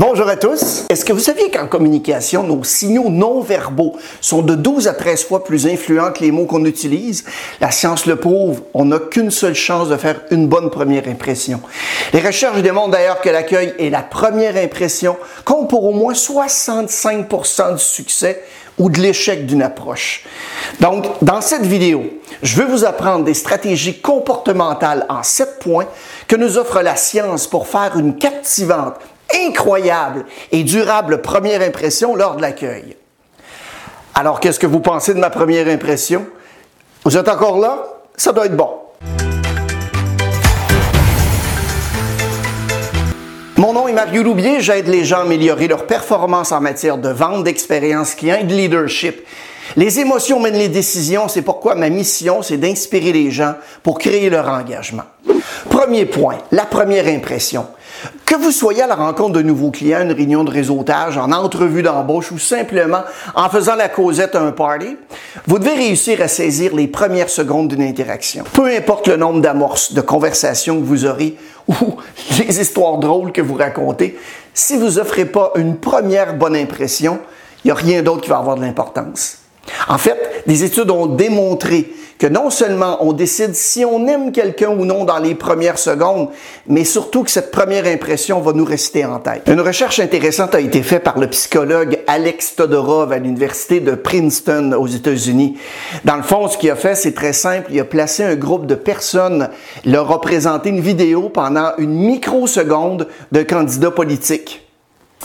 Bonjour à tous. Est-ce que vous saviez qu'en communication, nos signaux non verbaux sont de 12 à 13 fois plus influents que les mots qu'on utilise? La science le prouve. On n'a qu'une seule chance de faire une bonne première impression. Les recherches démontrent d'ailleurs que l'accueil et la première impression comptent pour au moins 65% du succès ou de l'échec d'une approche. Donc, dans cette vidéo, je veux vous apprendre des stratégies comportementales en 7 points que nous offre la science pour faire une captivante incroyable et durable première impression lors de l'accueil. Alors, qu'est-ce que vous pensez de ma première impression? Vous êtes encore là? Ça doit être bon. Mon nom est Mario Loubier, j'aide les gens à améliorer leur performance en matière de vente, d'expérience client et de leadership. Les émotions mènent les décisions, c'est pourquoi ma mission, c'est d'inspirer les gens pour créer leur engagement. Premier point, la première impression. Que vous soyez à la rencontre de nouveaux clients, une réunion de réseautage, en entrevue d'embauche ou simplement en faisant la causette à un party, vous devez réussir à saisir les premières secondes d'une interaction. Peu importe le nombre d'amorces, de conversations que vous aurez ou les histoires drôles que vous racontez, si vous offrez pas une première bonne impression, il n'y a rien d'autre qui va avoir de l'importance. En fait, des études ont démontré que non seulement on décide si on aime quelqu'un ou non dans les premières secondes, mais surtout que cette première impression va nous rester en tête. Une recherche intéressante a été faite par le psychologue Alex Todorov à l'université de Princeton aux États-Unis. Dans le fond, ce qu'il a fait, c'est très simple. Il a placé un groupe de personnes, leur a présenté une vidéo pendant une microseconde d'un candidat politique.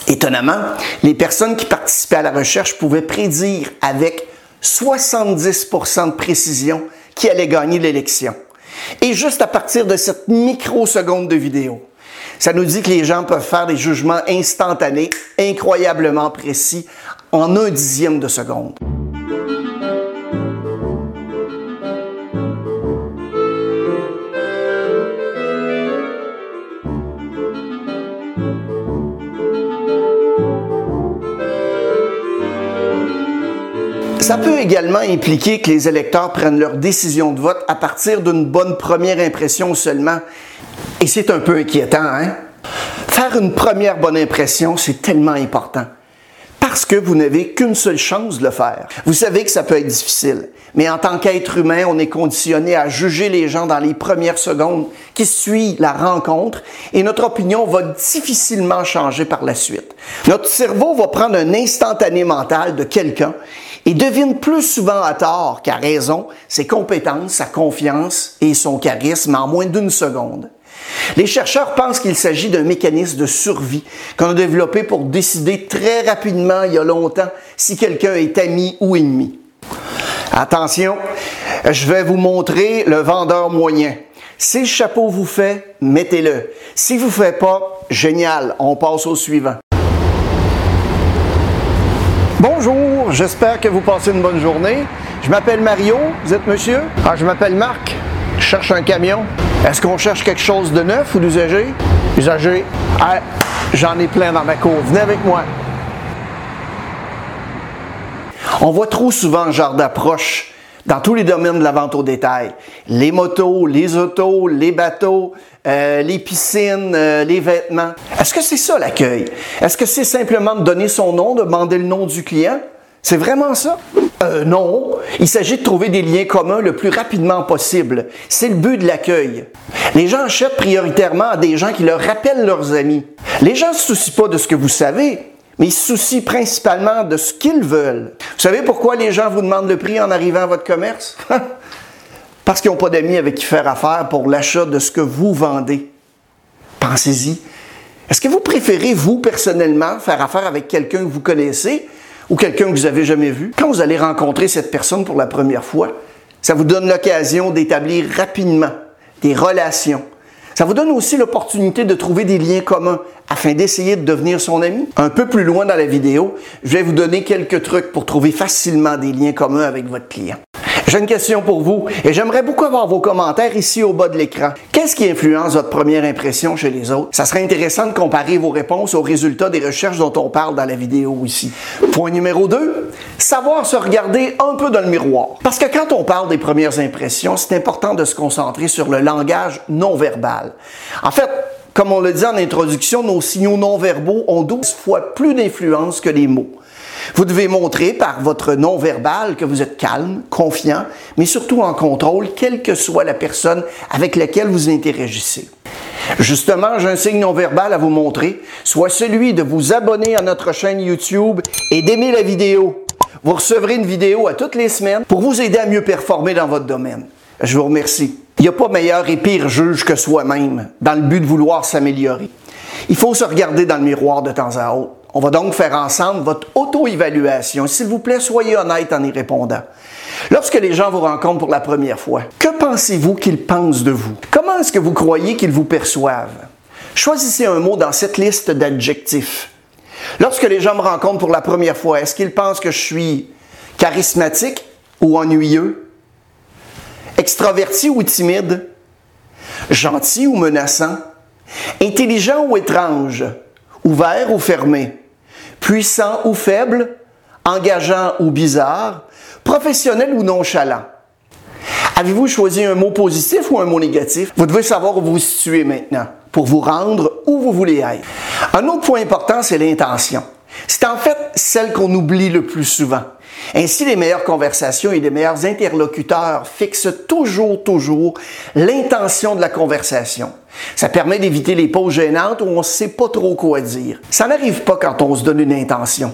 Étonnamment, les personnes qui participaient à la recherche pouvaient prédire avec 70% de précision qui allait gagner l'élection. Et juste à partir de cette microseconde de vidéo, ça nous dit que les gens peuvent faire des jugements instantanés, incroyablement précis, en un dixième de seconde. Ça peut également impliquer que les électeurs prennent leur décision de vote à partir d'une bonne première impression seulement. Et c'est un peu inquiétant, hein? Faire une première bonne impression, c'est tellement important parce que vous n'avez qu'une seule chance de le faire. Vous savez que ça peut être difficile, mais en tant qu'être humain, on est conditionné à juger les gens dans les premières secondes qui suivent la rencontre et notre opinion va difficilement changer par la suite. Notre cerveau va prendre un instantané mental de quelqu'un et devine plus souvent à tort qu'à raison ses compétences, sa confiance et son charisme en moins d'une seconde. Les chercheurs pensent qu'il s'agit d'un mécanisme de survie qu'on a développé pour décider très rapidement, il y a longtemps, si quelqu'un est ami ou ennemi. Attention, je vais vous montrer le vendeur moyen. Si le chapeau vous fait, mettez-le. Si vous fait pas, génial, on passe au suivant. Bonjour, j'espère que vous passez une bonne journée. Je m'appelle Mario, vous êtes monsieur? Ah, je m'appelle Marc, je cherche un camion. Est-ce qu'on cherche quelque chose de neuf ou d'usagé? Usagé. Ah, j'en ai plein dans ma cour. Venez avec moi. On voit trop souvent ce genre d'approche dans tous les domaines de la vente au détail. Les motos, les autos, les bateaux, euh, les piscines, euh, les vêtements. Est-ce que c'est ça l'accueil? Est-ce que c'est simplement de donner son nom, de demander le nom du client? C'est vraiment ça? Euh, non. Il s'agit de trouver des liens communs le plus rapidement possible. C'est le but de l'accueil. Les gens achètent prioritairement à des gens qui leur rappellent leurs amis. Les gens ne se soucient pas de ce que vous savez, mais ils se soucient principalement de ce qu'ils veulent. Vous savez pourquoi les gens vous demandent le prix en arrivant à votre commerce? Parce qu'ils n'ont pas d'amis avec qui faire affaire pour l'achat de ce que vous vendez. Pensez-y. Est-ce que vous préférez, vous, personnellement, faire affaire avec quelqu'un que vous connaissez ou quelqu'un que vous avez jamais vu, quand vous allez rencontrer cette personne pour la première fois, ça vous donne l'occasion d'établir rapidement des relations. Ça vous donne aussi l'opportunité de trouver des liens communs afin d'essayer de devenir son ami. Un peu plus loin dans la vidéo, je vais vous donner quelques trucs pour trouver facilement des liens communs avec votre client. J'ai une question pour vous et j'aimerais beaucoup avoir vos commentaires ici au bas de l'écran. Qu'est-ce qui influence votre première impression chez les autres? Ça serait intéressant de comparer vos réponses aux résultats des recherches dont on parle dans la vidéo ici. Point numéro 2, savoir se regarder un peu dans le miroir. Parce que quand on parle des premières impressions, c'est important de se concentrer sur le langage non verbal. En fait, Comme on le dit en introduction, nos signaux non-verbaux ont 12 fois plus d'influence que les mots. Vous devez montrer par votre non-verbal que vous êtes calme, confiant, mais surtout en contrôle, quelle que soit la personne avec laquelle vous interagissez. Justement, j'ai un signe non-verbal à vous montrer, soit celui de vous abonner à notre chaîne YouTube et d'aimer la vidéo. Vous recevrez une vidéo à toutes les semaines pour vous aider à mieux performer dans votre domaine. Je vous remercie. Il n'y a pas meilleur et pire juge que soi-même dans le but de vouloir s'améliorer. Il faut se regarder dans le miroir de temps à autre. On va donc faire ensemble votre auto-évaluation. S'il vous plaît, soyez honnête en y répondant. Lorsque les gens vous rencontrent pour la première fois, que pensez-vous qu'ils pensent de vous? Comment est-ce que vous croyez qu'ils vous perçoivent? Choisissez un mot dans cette liste d'adjectifs. Lorsque les gens me rencontrent pour la première fois, est-ce qu'ils pensent que je suis charismatique ou ennuyeux? Extraverti ou timide? Gentil ou menaçant? Intelligent ou étrange? Ouvert ou fermé? Puissant ou faible, engageant ou bizarre, professionnel ou nonchalant. Avez-vous choisi un mot positif ou un mot négatif? Vous devez savoir où vous vous situez maintenant pour vous rendre où vous voulez être. Un autre point important, c'est l'intention. C'est en fait celle qu'on oublie le plus souvent. Ainsi, les meilleures conversations et les meilleurs interlocuteurs fixent toujours, toujours l'intention de la conversation. Ça permet d'éviter les pauses gênantes où on ne sait pas trop quoi dire. Ça n'arrive pas quand on se donne une intention.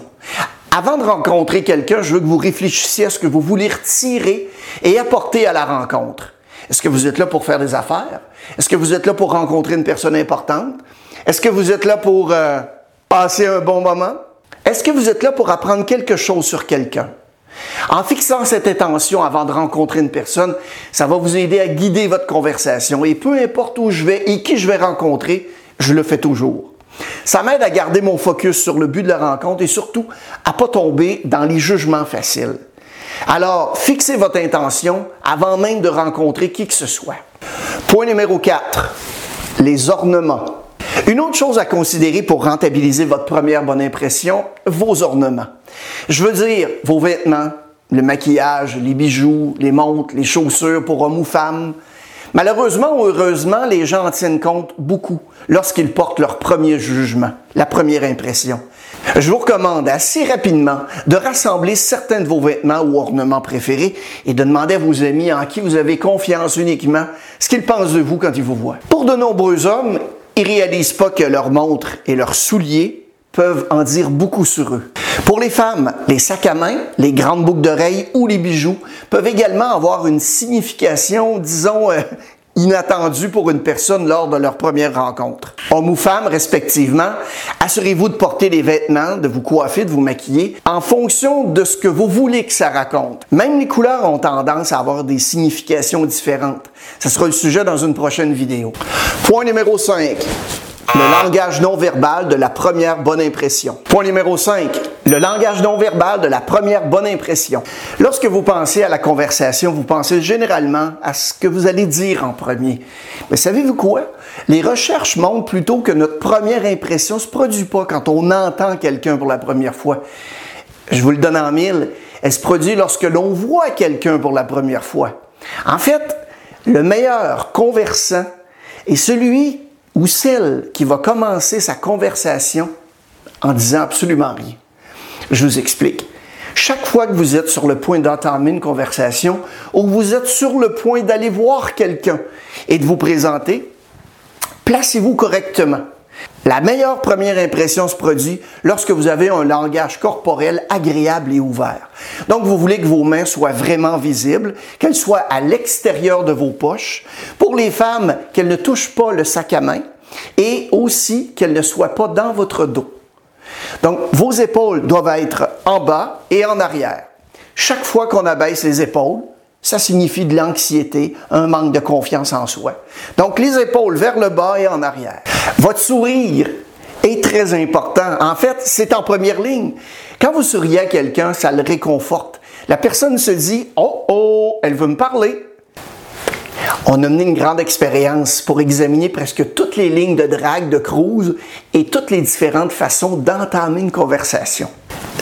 Avant de rencontrer quelqu'un, je veux que vous réfléchissiez à ce que vous voulez retirer et apporter à la rencontre. Est-ce que vous êtes là pour faire des affaires? Est-ce que vous êtes là pour rencontrer une personne importante? Est-ce que vous êtes là pour euh, passer un bon moment? Est-ce que vous êtes là pour apprendre quelque chose sur quelqu'un? En fixant cette intention avant de rencontrer une personne, ça va vous aider à guider votre conversation. Et peu importe où je vais et qui je vais rencontrer, je le fais toujours. Ça m'aide à garder mon focus sur le but de la rencontre et surtout à pas tomber dans les jugements faciles. Alors, fixez votre intention avant même de rencontrer qui que ce soit. Point numéro 4. Les ornements. Une autre chose à considérer pour rentabiliser votre première bonne impression, vos ornements. Je veux dire, vos vêtements, le maquillage, les bijoux, les montres, les chaussures pour hommes ou femmes. Malheureusement ou heureusement, les gens en tiennent compte beaucoup lorsqu'ils portent leur premier jugement, la première impression. Je vous recommande assez rapidement de rassembler certains de vos vêtements ou ornements préférés et de demander à vos amis en qui vous avez confiance uniquement ce qu'ils pensent de vous quand ils vous voient. Pour de nombreux hommes, ils réalisent pas que leurs montres et leurs souliers peuvent en dire beaucoup sur eux. Pour les femmes, les sacs à main, les grandes boucles d'oreilles ou les bijoux peuvent également avoir une signification, disons, euh, inattendue pour une personne lors de leur première rencontre. Hommes ou femmes, respectivement, assurez-vous de porter les vêtements, de vous coiffer, de vous maquiller en fonction de ce que vous voulez que ça raconte. Même les couleurs ont tendance à avoir des significations différentes. Ce sera le sujet dans une prochaine vidéo. Point numéro 5. Le langage non verbal de la première bonne impression. Point numéro 5. Le langage non verbal de la première bonne impression. Lorsque vous pensez à la conversation, vous pensez généralement à ce que vous allez dire en premier. Mais savez-vous quoi? Les recherches montrent plutôt que notre première impression ne se produit pas quand on entend quelqu'un pour la première fois. Je vous le donne en mille. Elle se produit lorsque l'on voit quelqu'un pour la première fois. En fait, le meilleur conversant est celui ou celle qui va commencer sa conversation en disant absolument rien. Je vous explique. Chaque fois que vous êtes sur le point d'entamer une conversation ou vous êtes sur le point d'aller voir quelqu'un et de vous présenter, placez-vous correctement. La meilleure première impression se produit lorsque vous avez un langage corporel agréable et ouvert. Donc, vous voulez que vos mains soient vraiment visibles, qu'elles soient à l'extérieur de vos poches. Pour les femmes, qu'elles ne touchent pas le sac à main et aussi qu'elles ne soient pas dans votre dos. Donc, vos épaules doivent être en bas et en arrière. Chaque fois qu'on abaisse les épaules, ça signifie de l'anxiété, un manque de confiance en soi. Donc, les épaules vers le bas et en arrière. Votre sourire est très important. En fait, c'est en première ligne. Quand vous souriez à quelqu'un, ça le réconforte. La personne se dit, oh, oh, elle veut me parler. On a mené une grande expérience pour examiner presque toutes les lignes de drague, de cruise et toutes les différentes façons d'entamer une conversation.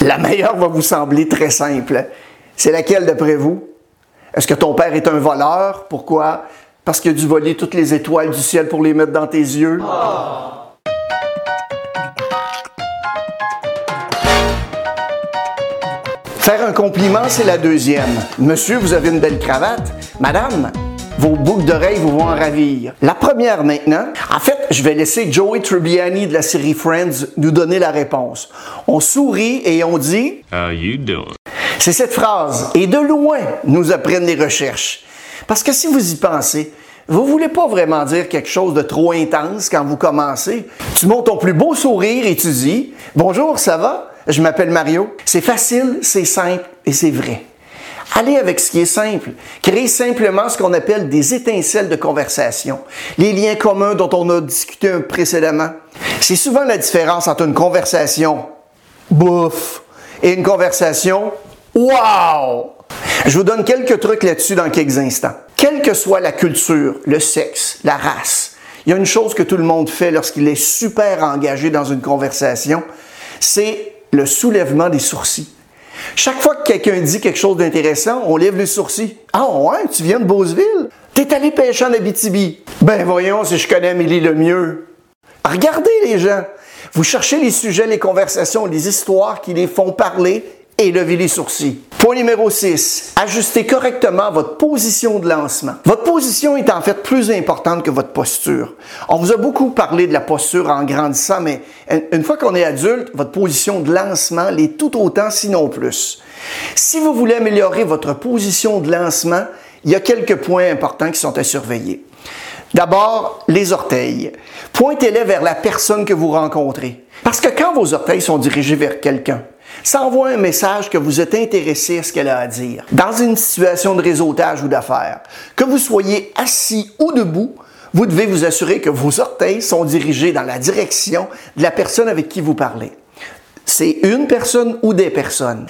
La meilleure va vous sembler très simple. C'est laquelle d'après vous? Est-ce que ton père est un voleur? Pourquoi? parce qu'il a dû voler toutes les étoiles du ciel pour les mettre dans tes yeux? Faire un compliment, c'est la deuxième. Monsieur, vous avez une belle cravate. Madame, vos boucles d'oreilles vous vont en ravir. La première maintenant, en fait, je vais laisser Joey Tribbiani de la série Friends nous donner la réponse. On sourit et on dit How you doing? C'est cette phrase. Et de loin, nous apprennent les recherches. Parce que si vous y pensez, vous voulez pas vraiment dire quelque chose de trop intense quand vous commencez. Tu montes ton plus beau sourire et tu dis Bonjour, ça va? Je m'appelle Mario. C'est facile, c'est simple et c'est vrai. Allez avec ce qui est simple. Créez simplement ce qu'on appelle des étincelles de conversation. Les liens communs dont on a discuté précédemment. C'est souvent la différence entre une conversation bouf et une conversation wow. Je vous donne quelques trucs là-dessus dans quelques instants. Quelle que soit la culture, le sexe, la race, il y a une chose que tout le monde fait lorsqu'il est super engagé dans une conversation, c'est le soulèvement des sourcils. Chaque fois que quelqu'un dit quelque chose d'intéressant, on lève les sourcils. Ah ouais, tu viens de Beauceville? T'es allé pêcher en Abitibi. Ben voyons si je connais Amélie le mieux. Regardez les gens. Vous cherchez les sujets, les conversations, les histoires qui les font parler et lever les sourcils. Point numéro 6. Ajustez correctement votre position de lancement. Votre position est en fait plus importante que votre posture. On vous a beaucoup parlé de la posture en grandissant, mais une fois qu'on est adulte, votre position de lancement l'est tout autant, sinon plus. Si vous voulez améliorer votre position de lancement, il y a quelques points importants qui sont à surveiller. D'abord, les orteils. Pointez-les vers la personne que vous rencontrez. Parce que quand vos orteils sont dirigés vers quelqu'un, ça envoie un message que vous êtes intéressé à ce qu'elle a à dire. Dans une situation de réseautage ou d'affaires, que vous soyez assis ou debout, vous devez vous assurer que vos orteils sont dirigés dans la direction de la personne avec qui vous parlez. C'est une personne ou des personnes.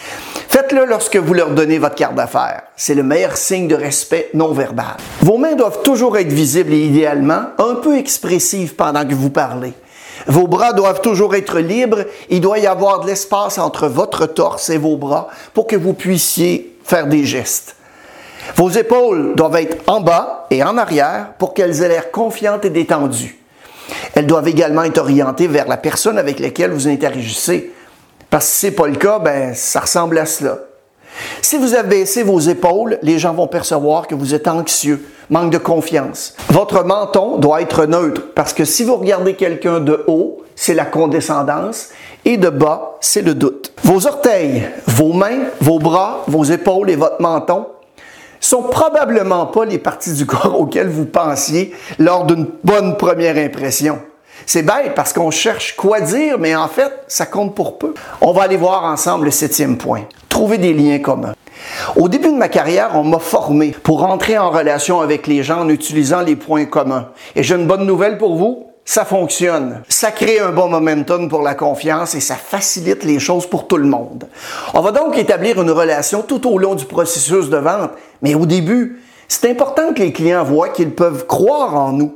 Faites-le lorsque vous leur donnez votre carte d'affaires. C'est le meilleur signe de respect non verbal. Vos mains doivent toujours être visibles et idéalement un peu expressives pendant que vous parlez. Vos bras doivent toujours être libres. Il doit y avoir de l'espace entre votre torse et vos bras pour que vous puissiez faire des gestes. Vos épaules doivent être en bas et en arrière pour qu'elles aient l'air confiantes et détendues. Elles doivent également être orientées vers la personne avec laquelle vous interagissez. Parce que si ce n'est pas le cas, ben, ça ressemble à cela. Si vous abaissez vos épaules, les gens vont percevoir que vous êtes anxieux, manque de confiance. Votre menton doit être neutre parce que si vous regardez quelqu'un de haut, c'est la condescendance et de bas, c'est le doute. Vos orteils, vos mains, vos bras, vos épaules et votre menton sont probablement pas les parties du corps auxquelles vous pensiez lors d'une bonne première impression. C'est bête parce qu'on cherche quoi dire, mais en fait, ça compte pour peu. On va aller voir ensemble le septième point. Trouver des liens communs. Au début de ma carrière, on m'a formé pour entrer en relation avec les gens en utilisant les points communs. Et j'ai une bonne nouvelle pour vous. Ça fonctionne. Ça crée un bon momentum pour la confiance et ça facilite les choses pour tout le monde. On va donc établir une relation tout au long du processus de vente, mais au début, c'est important que les clients voient qu'ils peuvent croire en nous,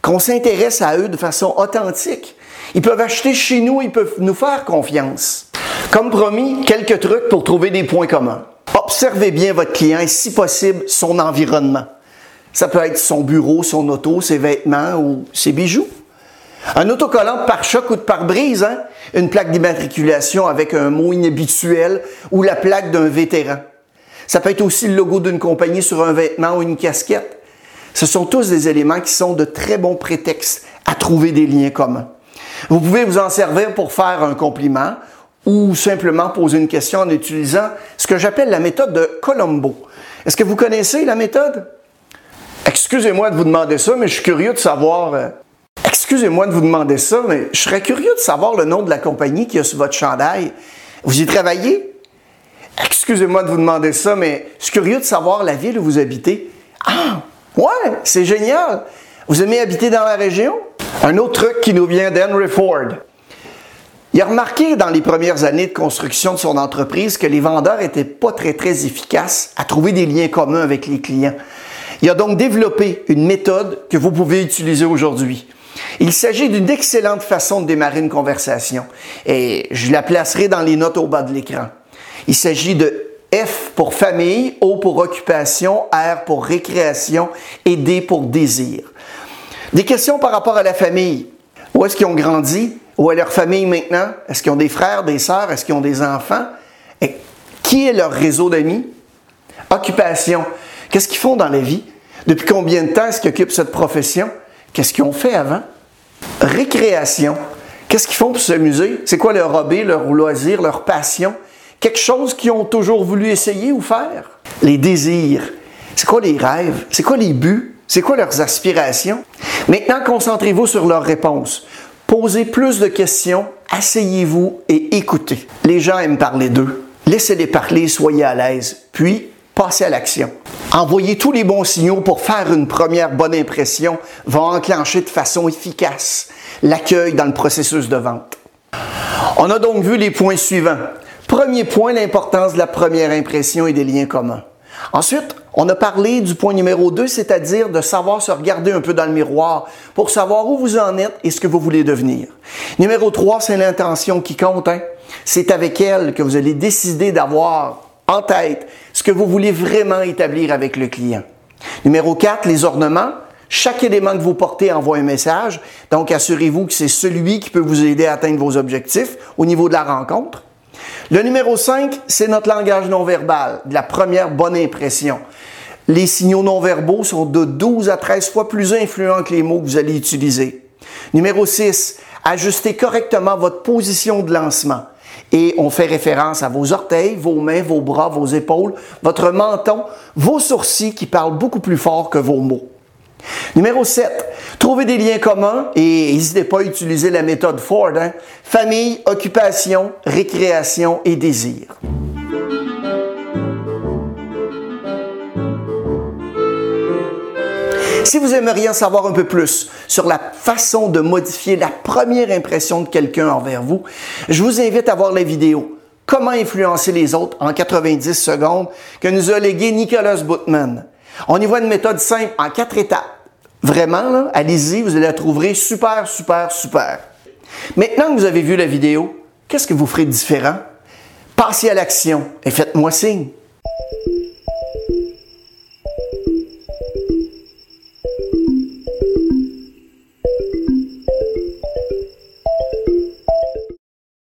qu'on s'intéresse à eux de façon authentique. Ils peuvent acheter chez nous, ils peuvent nous faire confiance. Comme promis, quelques trucs pour trouver des points communs. Observez bien votre client et si possible son environnement. Ça peut être son bureau, son auto, ses vêtements ou ses bijoux. Un autocollant de pare-choc ou de pare-brise, hein? une plaque d'immatriculation avec un mot inhabituel ou la plaque d'un vétéran. Ça peut être aussi le logo d'une compagnie sur un vêtement ou une casquette. Ce sont tous des éléments qui sont de très bons prétextes à trouver des liens communs. Vous pouvez vous en servir pour faire un compliment ou simplement poser une question en utilisant ce que j'appelle la méthode de Colombo. Est-ce que vous connaissez la méthode? Excusez-moi de vous demander ça, mais je suis curieux de savoir. Euh, excusez-moi de vous demander ça, mais je serais curieux de savoir le nom de la compagnie qui a sur votre chandail. Vous y travaillez? Excusez-moi de vous demander ça, mais je suis curieux de savoir la ville où vous habitez. Ah, ouais, c'est génial. Vous aimez habiter dans la région? Un autre truc qui nous vient d'Henry Ford. Il a remarqué dans les premières années de construction de son entreprise que les vendeurs n'étaient pas très très efficaces à trouver des liens communs avec les clients. Il a donc développé une méthode que vous pouvez utiliser aujourd'hui. Il s'agit d'une excellente façon de démarrer une conversation et je la placerai dans les notes au bas de l'écran. Il s'agit de F pour famille, O pour occupation, R pour récréation et D pour désir. Des questions par rapport à la famille. Où est-ce qu'ils ont grandi? Où est leur famille maintenant? Est-ce qu'ils ont des frères, des sœurs? Est-ce qu'ils ont des enfants? Qui est leur réseau d'amis? Occupation. Qu'est-ce qu'ils font dans la vie? Depuis combien de temps est-ce qu'ils occupent cette profession? Qu'est-ce qu'ils ont fait avant? Récréation. Qu'est-ce qu'ils font pour s'amuser? C'est quoi leur hobby, leur loisir, leur passion? Quelque chose qu'ils ont toujours voulu essayer ou faire? Les désirs. C'est quoi les rêves? C'est quoi les buts? C'est quoi leurs aspirations? Maintenant, concentrez-vous sur leurs réponses. Posez plus de questions, asseyez-vous et écoutez. Les gens aiment parler d'eux. Laissez-les parler, soyez à l'aise. Puis, passez à l'action. Envoyer tous les bons signaux pour faire une première bonne impression va enclencher de façon efficace l'accueil dans le processus de vente. On a donc vu les points suivants. Premier point, l'importance de la première impression et des liens communs. Ensuite, on a parlé du point numéro 2, c'est-à-dire de savoir se regarder un peu dans le miroir pour savoir où vous en êtes et ce que vous voulez devenir. Numéro 3, c'est l'intention qui compte. Hein? C'est avec elle que vous allez décider d'avoir en tête ce que vous voulez vraiment établir avec le client. Numéro 4, les ornements. Chaque élément que vous portez envoie un message, donc assurez-vous que c'est celui qui peut vous aider à atteindre vos objectifs au niveau de la rencontre. Le numéro 5, c'est notre langage non verbal, la première bonne impression. Les signaux non verbaux sont de 12 à 13 fois plus influents que les mots que vous allez utiliser. Numéro 6, ajustez correctement votre position de lancement. Et on fait référence à vos orteils, vos mains, vos bras, vos épaules, votre menton, vos sourcils qui parlent beaucoup plus fort que vos mots. Numéro 7, trouvez des liens communs et n'hésitez pas à utiliser la méthode Ford. Hein. Famille, occupation, récréation et désir. Si vous aimeriez en savoir un peu plus sur la façon de modifier la première impression de quelqu'un envers vous, je vous invite à voir la vidéo Comment influencer les autres en 90 secondes que nous a légué Nicolas Bootman. On y voit une méthode simple en quatre étapes. Vraiment, allez-y, vous allez la trouver super, super, super. Maintenant que vous avez vu la vidéo, qu'est-ce que vous ferez de différent? Passez à l'action et faites-moi signe.